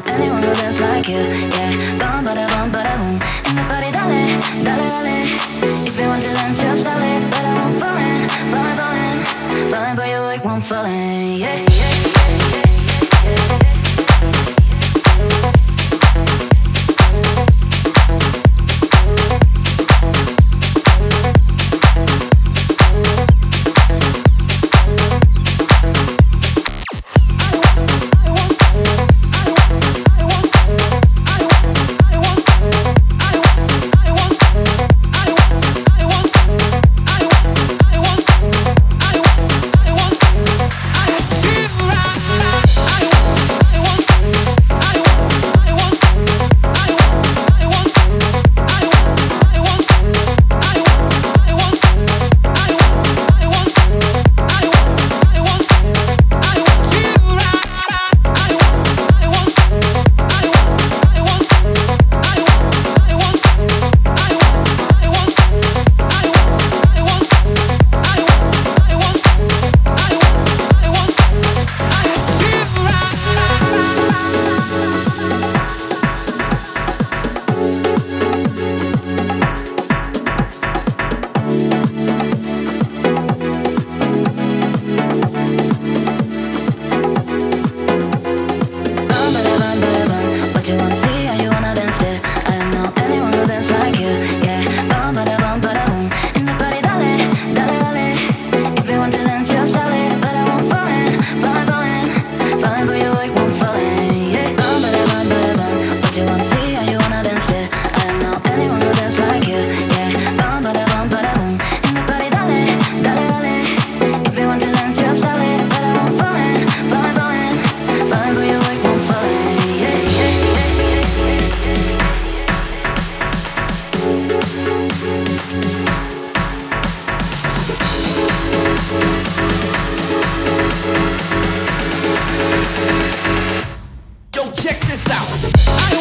know anyone who dance like you. Yeah, bum ba da bum ba da boom. In the party, dale, dale, dale. I